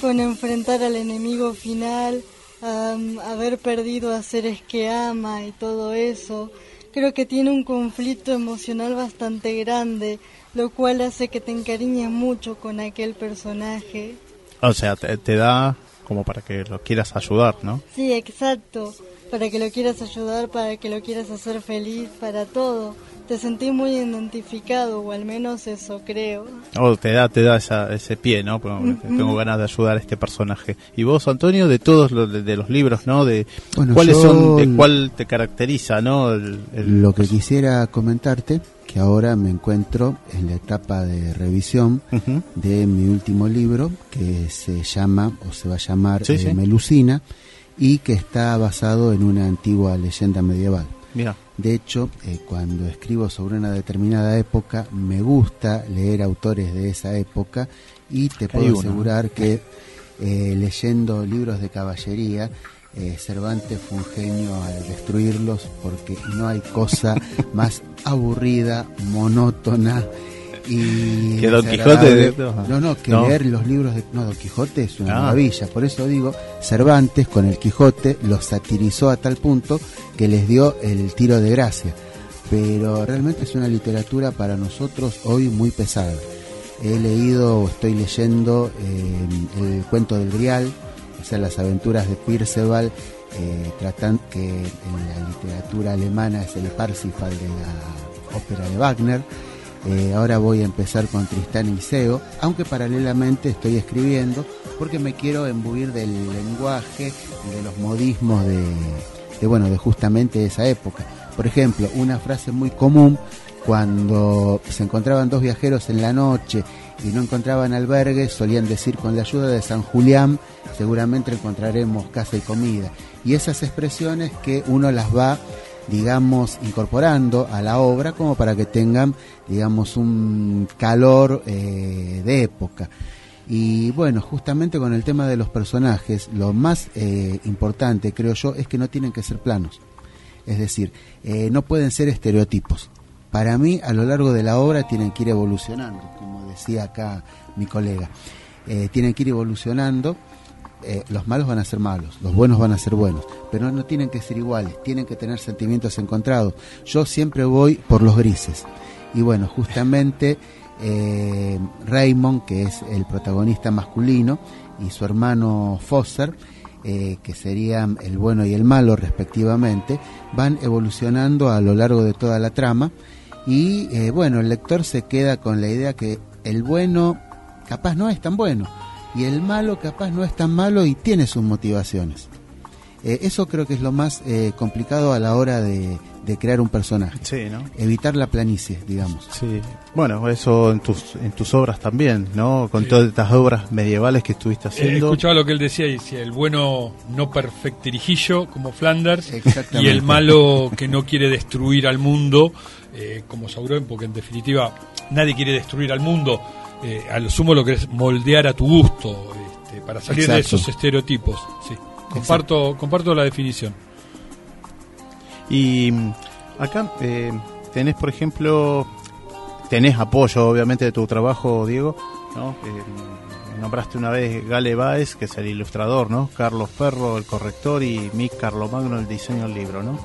con enfrentar al enemigo final, am, haber perdido a seres que ama y todo eso. Creo que tiene un conflicto emocional bastante grande, lo cual hace que te encariñes mucho con aquel personaje. O sea, te, te da como para que lo quieras ayudar, ¿no? Sí, exacto. Para que lo quieras ayudar, para que lo quieras hacer feliz, para todo. Te sentí muy identificado, o al menos eso creo. O te da, te da esa- ese pie, ¿no? Porque Ujú. Tengo ganas de ayudar a este personaje. Y vos, Antonio, de todos los, de, de los libros, ¿no? De Bueno, cuáles yo son, de cuál te caracteriza, ¿no? El- el- Lo que quisiera comentarte, que ahora me encuentro en la etapa de revisión de mi último libro, que se llama, o se va a llamar Sí, eh, sí. Melusina, y que está basado en una antigua leyenda medieval. Mira, De hecho, eh, cuando escribo sobre una determinada época, me gusta leer autores de esa época y te puedo asegurar que eh, leyendo libros de caballería, eh, Cervantes fue un genio al destruirlos porque no hay cosa más aburrida, monótona y Que Don. Quijote de- no no que No. leer los libros de no Don Quijote es una Ah. maravilla por eso digo Cervantes con el Quijote los satirizó a tal punto que les dio el tiro de gracia pero realmente es una literatura para nosotros hoy muy pesada he leído o estoy leyendo eh, el cuento del Grial o sea las aventuras de Perceval eh, tratan que en la literatura alemana es el Parsifal de la ópera de Wagner eh, ahora voy a empezar con Tristán y Iseo, aunque paralelamente estoy escribiendo porque me quiero embuir del lenguaje y de los modismos de, de, bueno, de justamente esa época. Por ejemplo, una frase muy común cuando se encontraban dos viajeros en la noche y no encontraban albergue, solían decir con la ayuda de San Julián seguramente encontraremos casa y comida. Y esas expresiones que uno las va digamos, incorporando a la obra como para que tengan, digamos, un calor eh, de época. Y bueno, justamente con el tema de los personajes, lo más eh, importante, creo yo, es que no tienen que ser planos. Es decir, eh, no pueden ser estereotipos. Para mí, a lo largo de la obra tienen que ir evolucionando, como decía acá mi colega. Tienen que ir evolucionando eh, los malos van a ser malos, los buenos van a ser buenos, pero no tienen que ser iguales, tienen que tener sentimientos encontrados. Yo siempre voy por los grises. Y bueno, justamente eh, Raymond, que es el protagonista masculino, y su hermano Foster, eh, que serían el bueno y el malo respectivamente, van evolucionando a lo largo de toda la trama. Y bueno, el lector se queda con la idea que el bueno capaz no es tan bueno y el malo capaz no es tan malo y tiene sus motivaciones. Eh, eso creo que es lo más eh, complicado a la hora de, de crear un personaje. Sí, ¿no? Evitar la planicie, digamos. Sí. Bueno, eso en tus en tus obras también, ¿no? Con todas estas obras medievales que estuviste Eh, haciendo. escuchaba lo que él decía y decía el bueno no perfectirijillo como Flanders Exactamente. y el malo que no quiere destruir al mundo eh, como Sauron porque en definitiva nadie quiere destruir al mundo eh, a lo sumo lo que es moldear a tu gusto este, para salir de esos estereotipos sí comparto comparto la definición Y mm, acá eh, tenés, por ejemplo, tenés apoyo, obviamente, de tu trabajo, Diego, ¿no? Eh, nombraste una vez Gale Baez, que es el ilustrador, ¿no? Carlos Ferro, el corrector, y Mick Carlomagno, el diseño del libro, ¿no?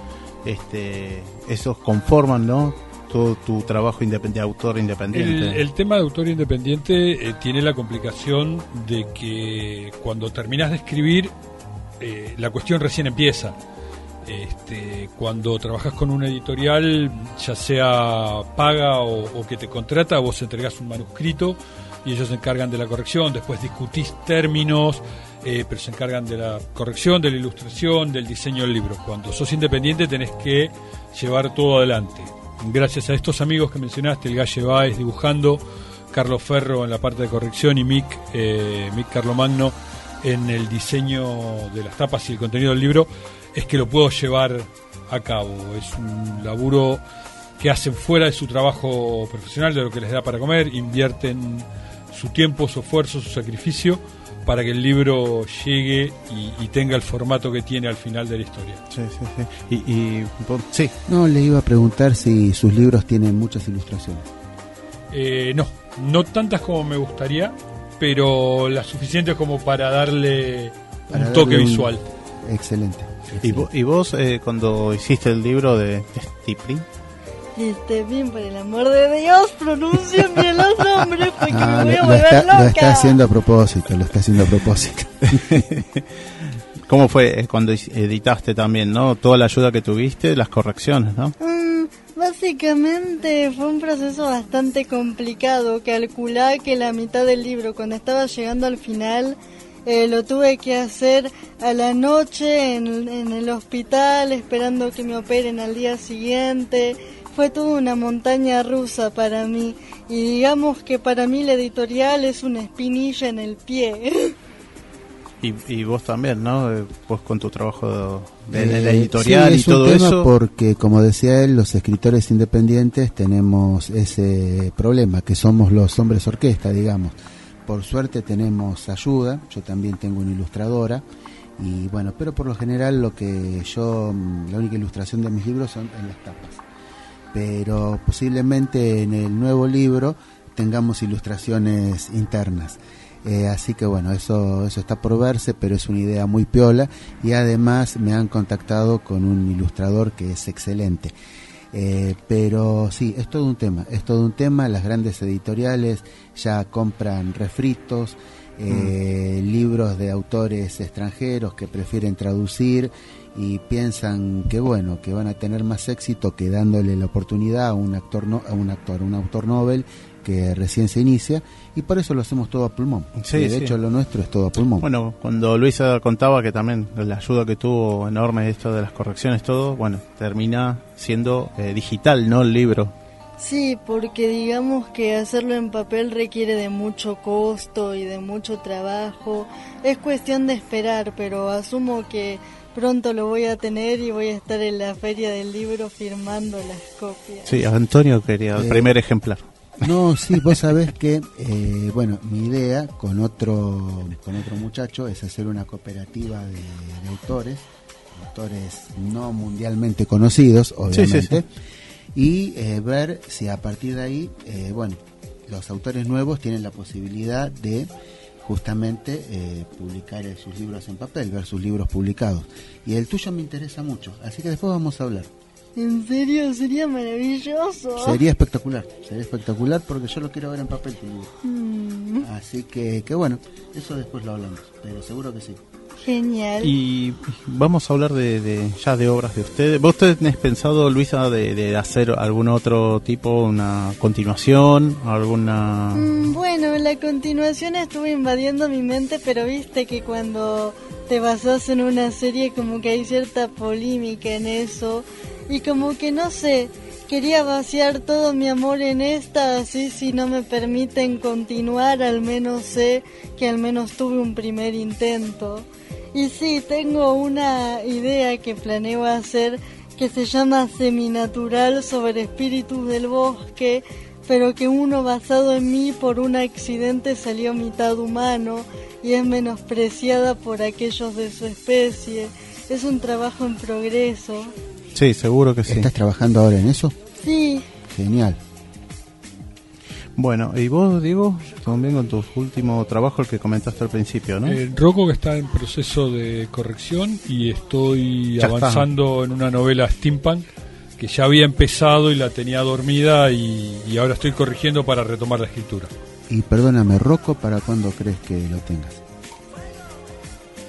Este, esos conforman, ¿no? Todo tu trabajo independiente, autor El, independiente. el tema de autor independiente eh, tiene la complicación de que cuando terminas de escribir, eh, la cuestión recién empieza. Este, cuando trabajas con una editorial, ya sea paga o, que te contrata, vos entregás un manuscrito y ellos se encargan de la corrección, después discutís términos, eh, pero se encargan de la corrección, de la ilustración, del diseño del libro. Cuando sos independiente tenés que llevar todo adelante. Gracias a estos amigos que mencionaste, el Galle Baez dibujando, Carlos Ferro en la parte de corrección y Mick, eh, Mick Carlomagno en el diseño de las tapas y el contenido del libro, es que lo puedo llevar a cabo. Es un laburo que hacen fuera de su trabajo profesional, de lo que les da para comer, invierten su tiempo, su esfuerzo, su sacrificio para que el libro llegue y, y tenga el formato que tiene al final de la historia. Sí, sí, sí. Y, y sí, No, le iba a preguntar si sus libros tienen muchas ilustraciones. Eh, no, no tantas como me gustaría, pero las suficientes como para darle Para un toque un- visual. Excelente. y, vo- y vos eh, cuando hiciste el libro de Stipling, Este, bien, por el amor de Dios, pronuncien bien los nombres porque Ah, me voy lo, a lo volver está, loca. lo está haciendo a propósito, lo está haciendo a propósito. ¿cómo fue eh, cuando editaste también, no? Toda la ayuda que tuviste, las correcciones, ¿no? Mm, básicamente fue un proceso bastante complicado. Calculá que la mitad del libro, cuando estaba llegando al final, eh, lo tuve que hacer a la noche en, en el hospital, esperando que me operen al día siguiente. Fue toda una montaña rusa para mí. Y digamos que para mí la editorial es una espinilla en el pie. Y, y vos también, ¿no? Eh, Vos con tu trabajo de, en Eh, la editorial sí, y es un todo tema eso. Porque, como decía él, los escritores independientes tenemos ese problema, que somos los hombres orquesta, digamos. Por suerte tenemos ayuda, yo también tengo una ilustradora, y bueno, pero por lo general lo que yo, mm, la única ilustración de mis libros son en las tapas. Pero posiblemente en el nuevo libro tengamos ilustraciones internas. Eh, así que bueno, eso, eso está por verse, pero es una idea muy piola y además me han contactado con un ilustrador que es excelente. Eh, pero sí, es todo un tema, es todo un tema, las grandes editoriales ya compran refritos, eh, libros de autores extranjeros que prefieren traducir y piensan que bueno, que van a tener más éxito que dándole la oportunidad a un actor, no, a un actor, un autor novel que recién se inicia y por eso lo hacemos todo a pulmón. Sí, de sí. hecho lo nuestro es todo a pulmón. Bueno, cuando Luisa contaba que también la ayuda que tuvo enorme esto de las correcciones, todo, bueno, termina siendo eh, digital, ¿no? El libro. Sí, porque digamos que hacerlo en papel requiere de mucho costo y de mucho trabajo. Es cuestión de esperar, pero asumo que pronto lo voy a tener y voy a estar en la feria del libro firmando las copias. Sí, Antonio quería el Eh, primer ejemplar. No, sí, vos sabés que, eh, bueno, mi idea con otro, con otro muchacho es hacer una cooperativa de, de autores, autores no mundialmente conocidos, obviamente, y eh, ver si a partir de ahí, eh, bueno, los autores nuevos tienen la posibilidad de justamente eh, publicar sus libros en papel, ver sus libros publicados. Y el tuyo me interesa mucho, así que después vamos a hablar. En serio, sería maravilloso. Sería espectacular, sería espectacular porque yo lo quiero ver en papel tu libro. Mm, Así que, que bueno, eso después lo hablamos, pero seguro que sí. Genial. Y vamos a hablar de, de- ya de obras de ustedes. ¿Vos tenés pensado, Luisa, de, de hacer algún otro tipo, una continuación, alguna... Mm, Bueno, la continuación estuvo invadiendo mi mente, pero viste que cuando te basas en una serie como que hay cierta polémica en eso y como que no sé, quería vaciar todo mi amor en esta, así si no me permiten continuar, al menos sé que al menos tuve un primer intento. Y sí, tengo una idea que planeo hacer que se llama Seminatural sobre espíritus del bosque, pero que uno basado en mí por un accidente salió mitad humano y es menospreciada por aquellos de su especie. Es un trabajo en progreso. Sí, seguro que sí. ¿Estás trabajando ahora en eso? Sí, Genial. Bueno, y vos, Diego, también con tu último trabajo, el que comentaste al principio, ¿no? Eh, Rocco que está en proceso de corrección y estoy Ya está. avanzando en una novela steampunk que ya había empezado y la tenía dormida y, y ahora estoy corrigiendo para retomar la escritura. Y perdóname, Rocco, ¿para cuándo crees que lo tengas?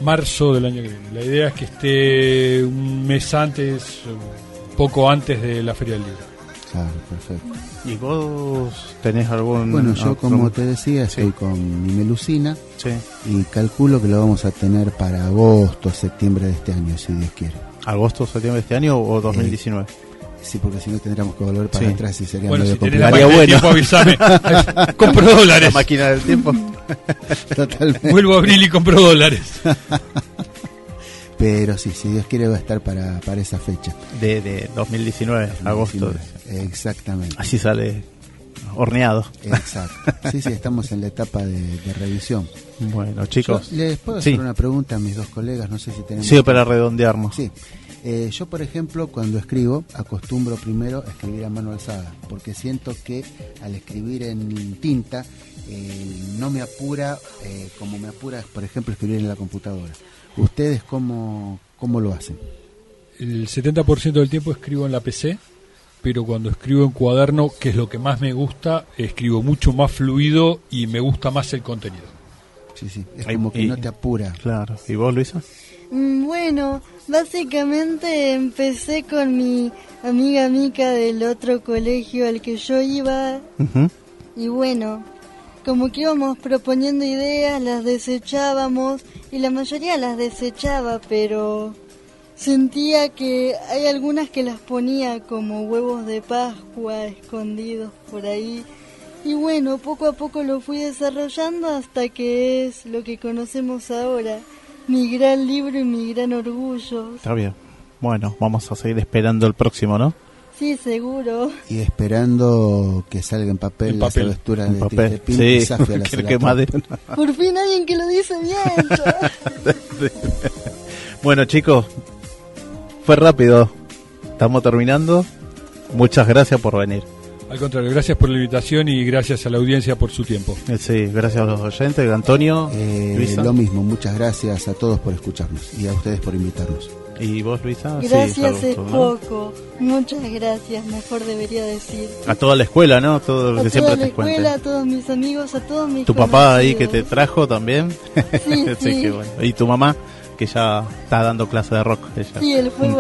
Marzo del año que viene. La idea es que esté un mes antes, poco antes de la Feria del Libro. Claro, perfecto. ¿Y vos tenés algún... Bueno, yo como te decía, Sí. estoy con mi melusina Sí. y calculo que lo vamos a tener para agosto, septiembre de este año, si Dios quiere. ¿Agosto, septiembre de este año o 2019? Sí, porque si no tendríamos que volver para Sí. atrás y sería Bueno, medio si tenés la complicado. máquina del bueno. tiempo, avísame. compro La dólares. máquina del tiempo. Totalmente. Vuelvo a abril y compro dólares. Pero sí, si Dios quiere va a estar para, para esa fecha. De, de 2019, agosto. 19. Exactamente. Así sale horneado. Exacto. Sí, sí, estamos en la etapa de, de revisión. Bueno, chicos. Yo les puedo Sí. hacer una pregunta a mis dos colegas, no sé si tenemos... Sí, para redondearnos. Sí. Eh, yo, por ejemplo, cuando escribo, acostumbro primero a escribir a mano alzada, porque siento que al escribir en tinta eh, no me apura eh, como me apura, por ejemplo, escribir en la computadora. ¿Ustedes cómo, cómo lo hacen? El 70% del tiempo escribo en la PC, pero cuando escribo en cuaderno, que es lo que más me gusta, escribo mucho más fluido y me gusta más el contenido. Sí, sí, es como que y- no te apura. Claro. ¿Y vos, Luisa? Mm, Bueno, básicamente empecé con mi amiga Mica del otro colegio al que yo iba y bueno, como que íbamos proponiendo ideas, las desechábamos y la mayoría las desechaba, pero sentía que hay algunas que las ponía como huevos de Pascua escondidos por ahí. Y bueno, poco a poco lo fui desarrollando hasta que es lo que conocemos ahora, mi gran libro y mi gran orgullo. Está bien. Bueno, vamos a seguir esperando el próximo, ¿no? Sí, seguro. Y esperando que salga en papel, En las papel. aventuras de papel. Tintepín Sí, y Zafia la que, Por fin alguien que lo dice bien. Bueno, chicos, fue rápido. Estamos terminando. Muchas gracias por venir. Al contrario, gracias por la invitación y gracias a la audiencia por su tiempo. Eh, Sí, gracias a los oyentes. Antonio, Eh, Luisa. lo mismo, muchas gracias a todos por escucharnos y a ustedes por invitarnos. ¿Y vos, Luisa? Sí, Gracias salud, es ¿no? poco. Muchas gracias, mejor debería decir. A toda la escuela, ¿no? Todo lo A que toda siempre la te cuenten. escuela, a todos mis amigos, a todos mis Tu papá ahí que te conocidos. trajo también. Sí, sí. qué bueno. Y tu mamá que ya está dando clase de rock. ella. Sí, el fuego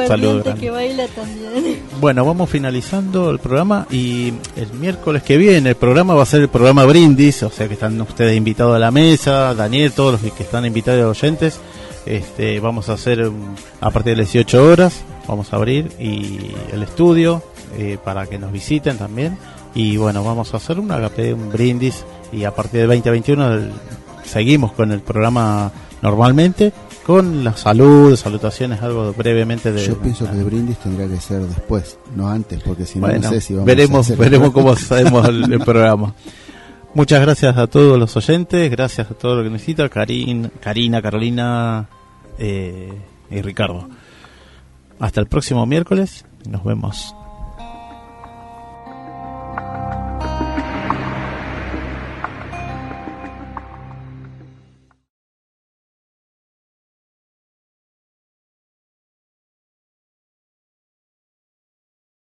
que baila también. Bueno, vamos finalizando el programa y el miércoles que viene el programa va a ser el programa Brindis, o sea que están ustedes invitados a la mesa, Daniel, todos los que están invitados oyentes. Este, vamos a hacer a partir de las 18 horas, vamos a abrir y el estudio eh, para que nos visiten también. Y bueno, vamos a hacer un agape, un brindis y a partir de 2021 el- seguimos con el programa normalmente con la salud, salutaciones, algo brevemente de Yo pienso que el brindis tendría que ser después, no antes, porque si no, bueno, no sé si vamos a hacer veremos cómo hacemos el, el programa. Muchas gracias a todos los oyentes, gracias a todo lo que necesita, Karin, Karina, Carolina eh, y Ricardo. Hasta el próximo miércoles, nos vemos.